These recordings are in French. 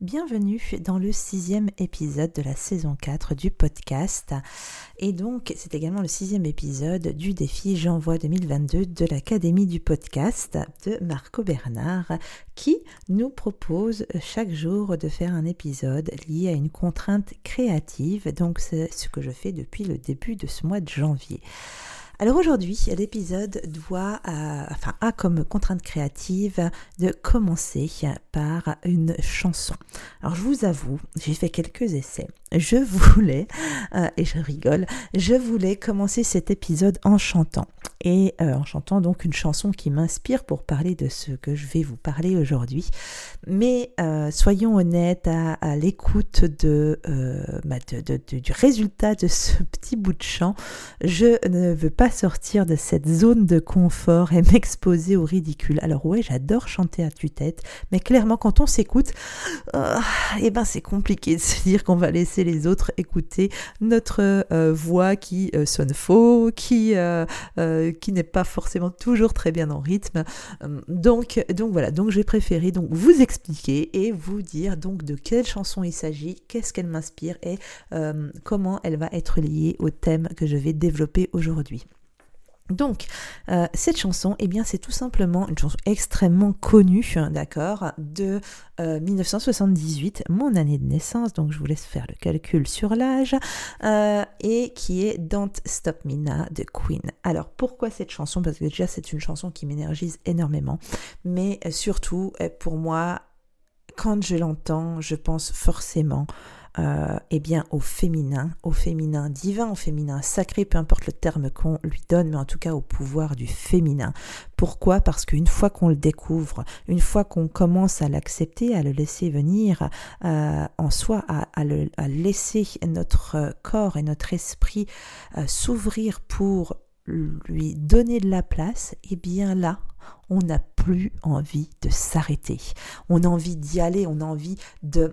Bienvenue dans le sixième épisode de la saison 4 du podcast. Et donc, c'est également le sixième épisode du défi J'envoie 2022 de l'Académie du podcast de Marco Bernard qui nous propose chaque jour de faire un épisode lié à une contrainte créative. Donc, c'est ce que je fais depuis le début de ce mois de janvier. Alors aujourd'hui, l'épisode doit, enfin, a comme contrainte créative de commencer par une chanson. Alors je vous avoue, j'ai fait quelques essais. Je voulais, euh, et je rigole, je voulais commencer cet épisode en chantant. Et euh, en chantant donc une chanson qui m'inspire pour parler de ce que je vais vous parler aujourd'hui. Mais soyons honnêtes à, l'écoute bah, de, du résultat de ce petit bout de chant. Je ne veux pas sortir de cette zone de confort et m'exposer au ridicule. Alors ouais, j'adore chanter à tue-tête, mais clairement quand on s'écoute, euh, eh ben c'est compliqué de se dire qu'on va laisser les autres écouter notre euh, voix qui euh, sonne faux, qui qui n'est pas forcément toujours très bien en rythme. Donc donc voilà, donc j'ai préféré donc vous expliquer et vous dire donc de quelle chanson il s'agit, qu'est-ce qu'elle m'inspire et comment elle va être liée au thème que je vais développer aujourd'hui. Donc, euh, cette chanson, eh bien, c'est tout simplement une chanson extrêmement connue, d'accord, de 1978, euh, mon année de naissance, donc je vous laisse faire le calcul sur l'âge, euh, et qui est Don't Stop Me de Queen. Alors, pourquoi cette chanson? Parce que déjà, c'est une chanson qui m'énergise énormément, mais surtout, pour moi, quand je l'entends, je pense forcément euh, eh bien au féminin, au féminin divin, au féminin sacré, peu importe le terme qu'on lui donne, mais en tout cas au pouvoir du féminin. Pourquoi? Parce qu'une fois qu'on le découvre, une fois qu'on commence à l'accepter, à le laisser venir euh, en soi, à, laisser notre corps et notre esprit euh, s'ouvrir pour lui donner de la place, eh bien là, on n'a plus envie de s'arrêter. On a envie d'y aller, on a envie de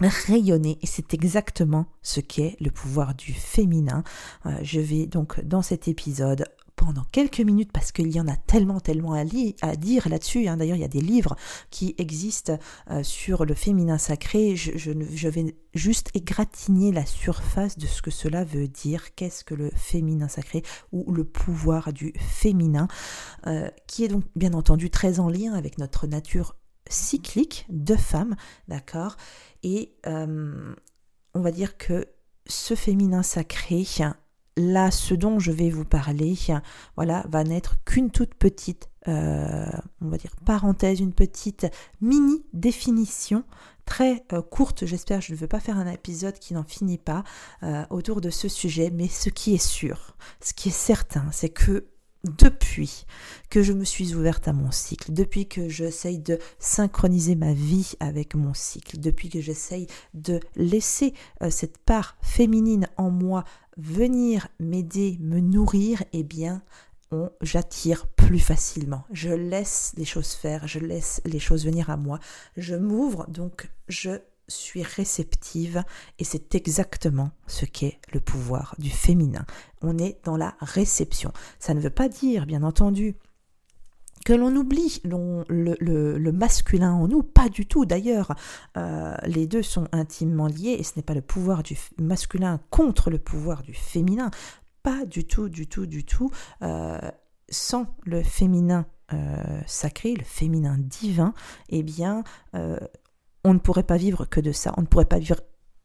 rayonner et c'est exactement ce qu'est le pouvoir du féminin. Euh, je vais donc dans cet épisode pendant quelques minutes parce qu'il y en a tellement tellement à, à dire là-dessus. Hein. D'ailleurs, il y a des livres qui existent euh, sur le féminin sacré. Je, vais juste égratigner la surface de ce que cela veut dire. Qu'est-ce que le féminin sacré ou le pouvoir du féminin, euh, qui est donc bien entendu très en lien avec notre nature cyclique de femmes, d'accord? Et euh, on va dire que ce féminin sacré, là, ce dont je vais vous parler, voilà, va n'être qu'une toute petite, euh, on va dire, parenthèse, une petite mini définition très euh, courte, j'espère, je ne veux pas faire un épisode qui n'en finit pas autour de ce sujet, mais ce qui est sûr, ce qui est certain, c'est que depuis que je me suis ouverte à mon cycle, depuis que j'essaye de synchroniser ma vie avec mon cycle, depuis que j'essaye de laisser euh, cette part féminine en moi venir m'aider, me nourrir, eh bien, j'attire plus facilement. Je laisse les choses faire, je laisse les choses venir à moi, je m'ouvre, donc je suis réceptive et c'est exactement ce qu'est le pouvoir du féminin. On est dans la réception. Ça ne veut pas dire, bien entendu, que l'on oublie le, masculin en nous, pas du tout d'ailleurs. Euh, les deux sont intimement liés et ce n'est pas le pouvoir du masculin contre le pouvoir du féminin, pas du tout, du tout, du tout. Euh, sans le féminin euh, sacré, le féminin divin, eh bien, on ne pourrait pas vivre que de ça, on ne pourrait pas vivre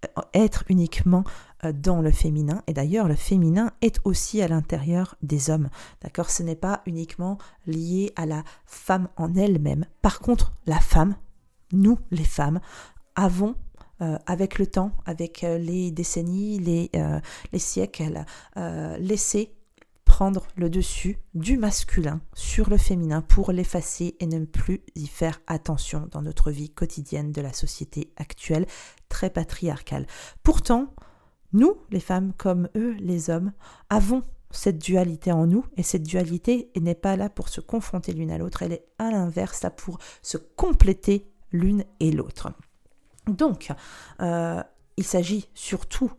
euh, être uniquement euh, dans le féminin. Et d'ailleurs le féminin est aussi à l'intérieur des hommes. D'accord? Ce n'est pas uniquement lié à la femme en elle-même. Par contre la femme nous les femmes avons euh, avec le temps, avec les décennies, les, les siècles, laissé le dessus du masculin sur le féminin pour l'effacer et ne plus y faire attention dans notre vie quotidienne de la société actuelle très patriarcale. Pourtant, nous, les femmes, comme eux, les hommes, avons cette dualité en nous et cette dualité n'est pas là pour se confronter l'une à l'autre, elle est à l'inverse là pour se compléter l'une et l'autre. Donc, euh, il s'agit surtout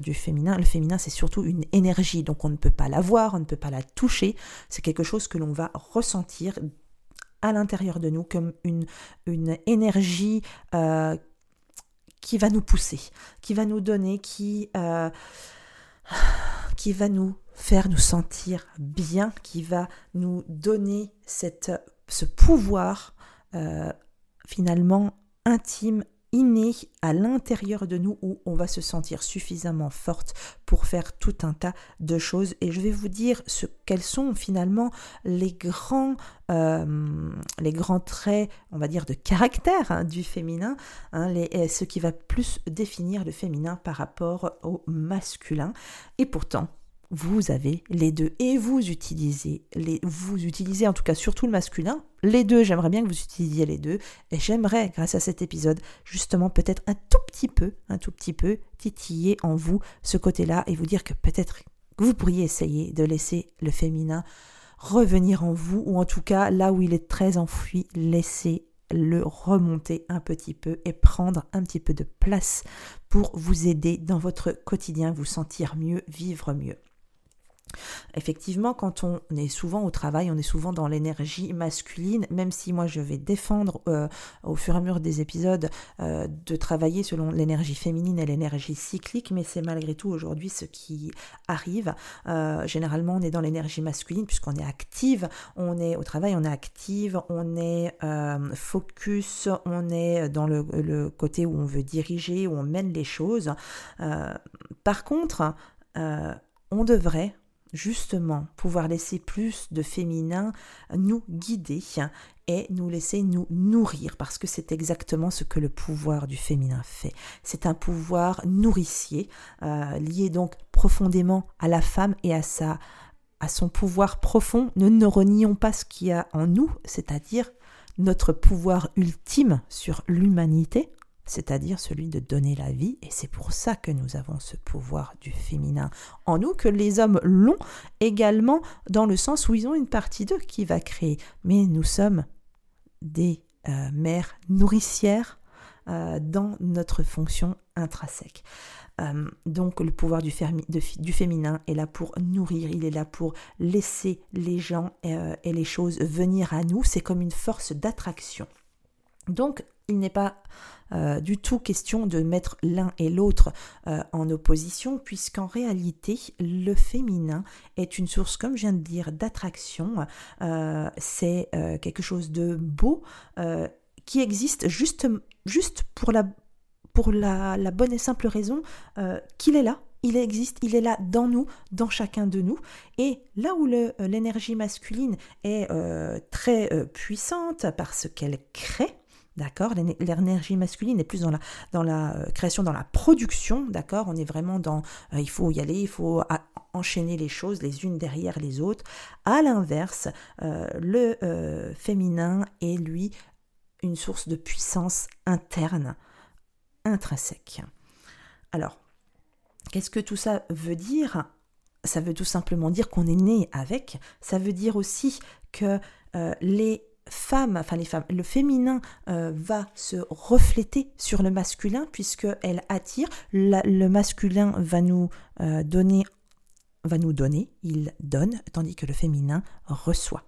du féminin. Le féminin, c'est surtout une énergie, donc on ne peut pas la voir, on ne peut pas la toucher. C'est quelque chose que l'on va ressentir à l'intérieur de nous comme une, énergie euh, qui va nous pousser, qui va nous donner, qui, euh, qui va nous faire nous sentir bien, qui va nous donner ce pouvoir euh, finalement intime inné à l'intérieur de nous où on va se sentir suffisamment forte pour faire tout un tas de choses. Et je vais vous dire ce quels sont finalement les grands, euh, les grands traits, on va dire, de caractère hein, du féminin, hein, les, ce qui va plus définir le féminin par rapport au masculin. Et pourtant, vous avez les deux. Et vous utilisez les vous utilisez en tout cas surtout le masculin les deux. J'aimerais bien que vous utilisiez les deux. Et j'aimerais grâce à cet épisode justement peut-être un tout petit peu un tout petit peu titiller en vous ce côté-là et vous dire que peut-être vous pourriez essayer de laisser le féminin revenir en vous ou en tout cas là où il est très enfoui laisser le remonter un petit peu et prendre un petit peu de place pour vous aider dans votre quotidien, vous sentir mieux, vivre mieux. Effectivement, quand on est souvent au travail, on est souvent dans l'énergie masculine, même si moi je vais défendre euh, au fur et à mesure des épisodes euh, de travailler selon l'énergie féminine et l'énergie cyclique, mais c'est malgré tout aujourd'hui ce qui arrive. Euh, généralement, on est dans l'énergie masculine puisqu'on est active, on est au travail, on est active, on est focus, on est dans le, le, côté où on veut diriger, où on mène les choses. par contre, on devrait justement pouvoir laisser plus de féminin nous guider et nous laisser nous nourrir parce que c'est exactement ce que le pouvoir du féminin fait. C'est un pouvoir nourricier euh, lié donc profondément à la femme et à sa à son pouvoir profond. Ne, ne renions pas ce qu'il y a en nous, c'est-à-dire notre pouvoir ultime sur l'humanité, c'est-à-dire celui de donner la vie, et c'est pour ça que nous avons ce pouvoir du féminin en nous, que les hommes l'ont également dans le sens où ils ont une partie d'eux qui va créer. Mais nous sommes des euh, mères nourricières euh, dans notre fonction intrinsèque. Euh, donc le pouvoir du, du, féminin est là pour nourrir, il est là pour laisser les gens et les choses venir à nous. C'est comme une force d'attraction. Donc il n'est pas euh, du tout question de mettre l'un et l'autre euh, en opposition, puisqu'en réalité, le féminin est une source, comme je viens de dire, d'attraction. Euh, c'est quelque chose de beau qui existe juste, pour, la bonne et simple raison qu'il est là, il existe, il est là dans nous, dans chacun de nous. Et là où l'énergie masculine est très puissante parce qu'elle crée, D'accord? L'énergie masculine est plus dans la, euh, création, dans la production, d'accord? On est vraiment dans euh, il faut y aller, il faut enchaîner les choses les unes derrière les autres. À l'inverse, euh, le féminin est lui une source de puissance interne, intrinsèque. Alors, qu'est-ce que tout ça veut dire? Ça veut tout simplement dire qu'on est né avec. Ça veut dire aussi que les femme, enfin les femmes, le féminin euh, va se refléter sur le masculin puisqu'elle attire. le masculin va nous euh, donner, va nous donner, il donne, tandis que le féminin reçoit.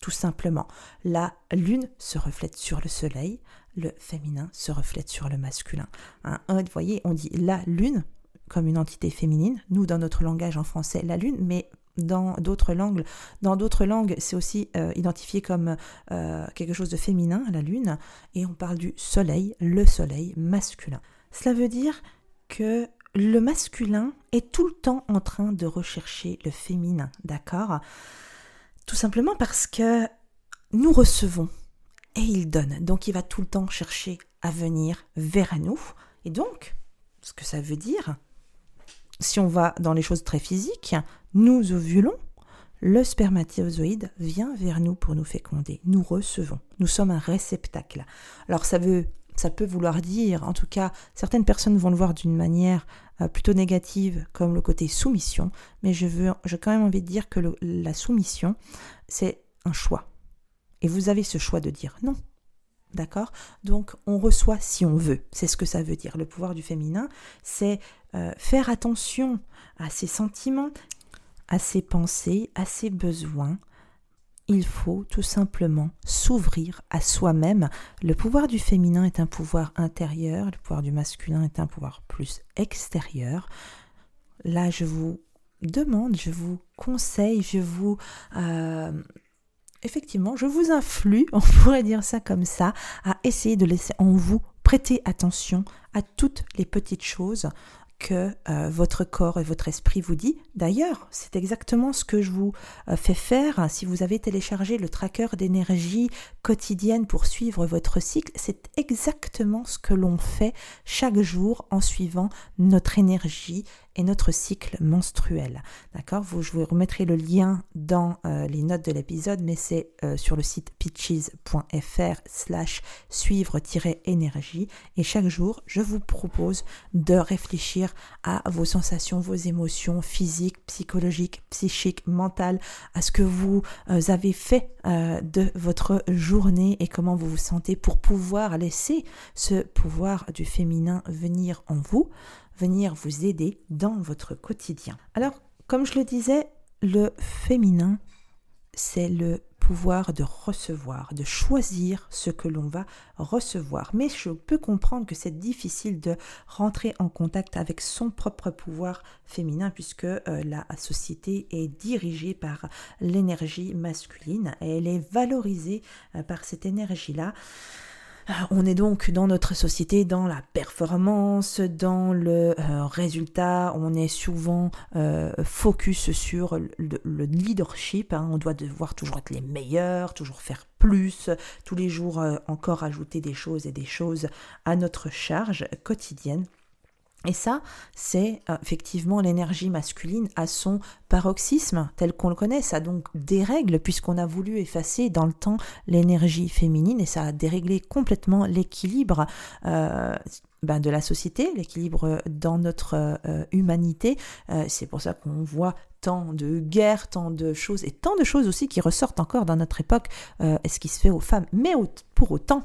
Tout simplement, la lune se reflète sur le soleil, le féminin se reflète sur le masculin. Hein, vous voyez, on dit la lune comme une entité féminine, nous dans notre langage en français la lune, mais dans d'autres langues. Dans d'autres langues, c'est aussi euh, identifié comme euh, quelque chose de féminin, la lune, et on parle du soleil, le soleil masculin. Cela veut dire que le masculin est tout le temps en train de rechercher le féminin, d'accord? Tout simplement parce que nous recevons et il donne. Donc il va tout le temps chercher à venir vers nous. Et donc, ce que ça veut dire, si on va dans les choses très physiques, nous ovulons, le spermatozoïde vient vers nous pour nous féconder. Nous recevons. Nous sommes un réceptacle. Alors ça veut ça peut vouloir dire, en tout cas, certaines personnes vont le voir d'une manière euh, plutôt négative, comme le côté soumission, mais je veux, j'ai quand même envie de dire que la soumission, c'est un choix. Et vous avez ce choix de dire non. D'accord? Donc on reçoit si on veut. C'est ce que ça veut dire. Le pouvoir du féminin, c'est euh, faire attention à ses sentiments, à ses pensées, à ses besoins, il faut tout simplement s'ouvrir à soi-même. Le pouvoir du féminin est un pouvoir intérieur, le pouvoir du masculin est un pouvoir plus extérieur. Là, je vous demande, je vous conseille, je vous... Euh, effectivement, je vous influe, on pourrait dire ça comme ça, à essayer de laisser en vous prêter attention à toutes les petites choses que euh, votre corps et votre esprit vous dit. D'ailleurs, c'est exactement ce que je vous euh, fais faire si vous avez téléchargé le tracker d'énergie quotidienne pour suivre votre cycle. C'est exactement ce que l'on fait chaque jour en suivant notre énergie et notre cycle menstruel. D'accord? Je vous remettrai le lien dans euh, les notes de l'épisode, mais c'est euh, sur le site pitches.fr slash suivre-énergie. Et chaque jour, je vous propose de réfléchir à vos sensations, vos émotions physiques, psychologiques, psychiques, mentales, à ce que vous euh, avez fait de votre journée et comment vous vous sentez pour pouvoir laisser ce pouvoir du féminin venir en vous venir vous aider dans votre quotidien. Alors, comme je le disais, le féminin, c'est le pouvoir de recevoir, de choisir ce que l'on va recevoir. Mais je peux comprendre que c'est difficile de rentrer en contact avec son propre pouvoir féminin puisque euh, la société est dirigée par l'énergie masculine et elle est valorisée euh, par cette énergie-là. Euh, on est donc dans notre société dans la performance, dans le euh, résultat, on est souvent euh, focus sur le, leadership, hein. on doit devoir toujours être les meilleurs, toujours faire plus, tous les jours encore ajouter des choses et des choses à notre charge quotidienne. Et ça, c'est euh, effectivement l'énergie masculine à son paroxysme tel qu'on le connaît. Ça donc dérègle puisqu'on a voulu effacer dans le temps l'énergie féminine et ça a déréglé complètement l'équilibre euh, ben, de la société, l'équilibre dans notre euh, humanité. c'est pour ça qu'on voit tant de guerres, tant de choses et tant de choses aussi qui ressortent encore dans notre époque, ce qui se fait aux femmes. Mais pour autant,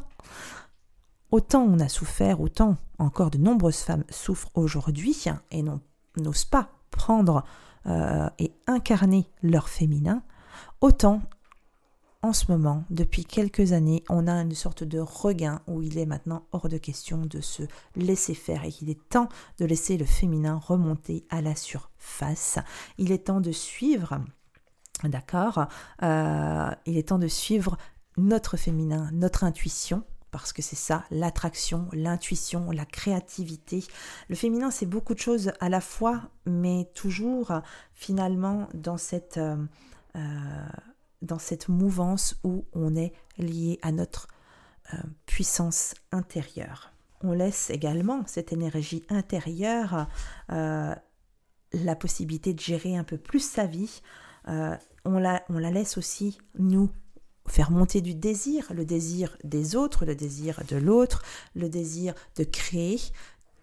Autant on a souffert, autant encore de nombreuses femmes souffrent aujourd'hui et n'osent pas prendre euh, et incarner leur féminin, autant en ce moment, depuis quelques années, on a une sorte de regain où il est maintenant hors de question de se laisser faire et qu'il est temps de laisser le féminin remonter à la surface. Il est temps de suivre, d'accord euh, Il est temps de suivre notre féminin, notre intuition, parce que c'est ça, l'attraction, l'intuition, la créativité. Le féminin, c'est beaucoup de choses à la fois, mais toujours finalement dans cette, euh, euh, dans cette mouvance où on est lié à notre euh, puissance intérieure. On laisse également cette énergie intérieure la possibilité de gérer un peu plus sa vie. on, la, on la laisse aussi nous faire monter du désir, le désir des autres, le désir de l'autre, le désir de créer,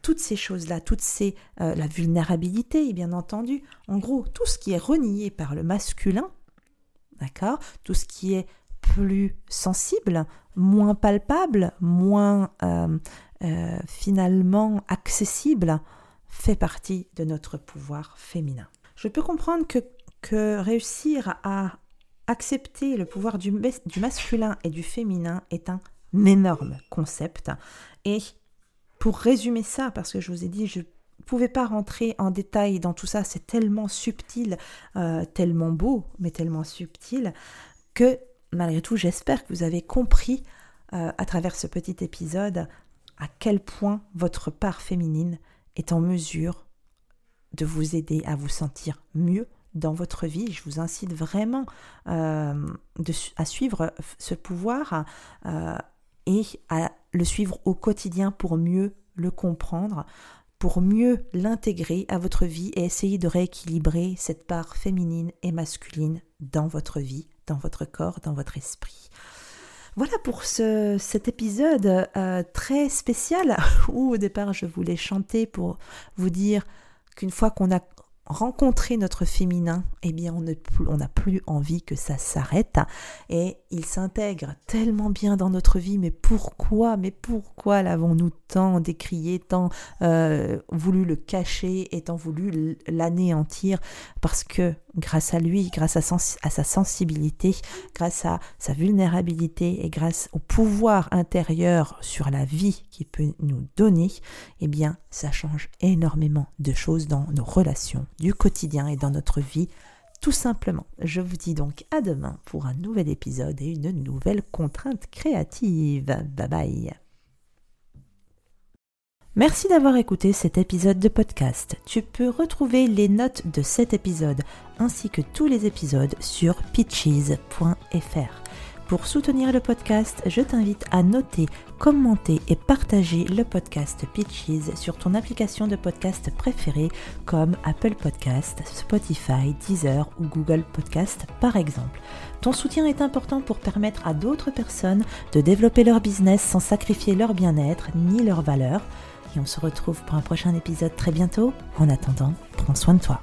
toutes ces choses-là, toutes ces euh, la vulnérabilité, bien entendu. En gros, tout ce qui est renié par le masculin, d'accord, tout ce qui est plus sensible, moins palpable, moins euh, euh, finalement accessible, fait partie de notre pouvoir féminin. Je peux comprendre que, que réussir à accepter le pouvoir du, masculin et du féminin est un énorme concept. Et pour résumer ça, parce que je vous ai dit, je ne pouvais pas rentrer en détail dans tout ça, c'est tellement subtil, euh, tellement beau, mais tellement subtil, que malgré tout, j'espère que vous avez compris euh, à travers ce petit épisode à quel point votre part féminine est en mesure de vous aider à vous sentir mieux, dans votre vie. Je vous incite vraiment euh, à suivre ce pouvoir euh, et à le suivre au quotidien pour mieux le comprendre, pour mieux l'intégrer à votre vie et essayer de rééquilibrer cette part féminine et masculine dans votre vie, dans votre corps, dans votre esprit. Voilà pour ce, cet épisode euh, très spécial où au départ je voulais chanter pour vous dire qu'une fois qu'on a rencontrer notre féminin, eh bien, on n'a plus envie que ça s'arrête. Il s'intègre tellement bien dans notre vie. Mais pourquoi Mais pourquoi l'avons-nous tant décrié, tant euh, voulu le cacher et tant voulu l'anéantir? Parce que grâce à lui, grâce à, à, sa sensibilité, grâce à sa vulnérabilité et grâce au pouvoir intérieur sur la vie qu'il peut nous donner, eh bien, ça change énormément de choses dans nos relations du quotidien et dans notre vie tout simplement. Je vous dis donc à demain pour un nouvel épisode et une nouvelle contrainte créative. Bye bye. Merci d'avoir écouté cet épisode de podcast. Tu peux retrouver les notes de cet épisode ainsi que tous les épisodes sur pitches.fr. Pour soutenir le podcast, je t'invite à noter, commenter et partager le podcast Pitches sur ton application de podcast préférée comme Apple Podcast, Spotify, Deezer ou Google Podcast par exemple. Ton soutien est important pour permettre à d'autres personnes de développer leur business sans sacrifier leur bien-être ni leurs valeurs. Et on se retrouve pour un prochain épisode très bientôt. En attendant, prends soin de toi.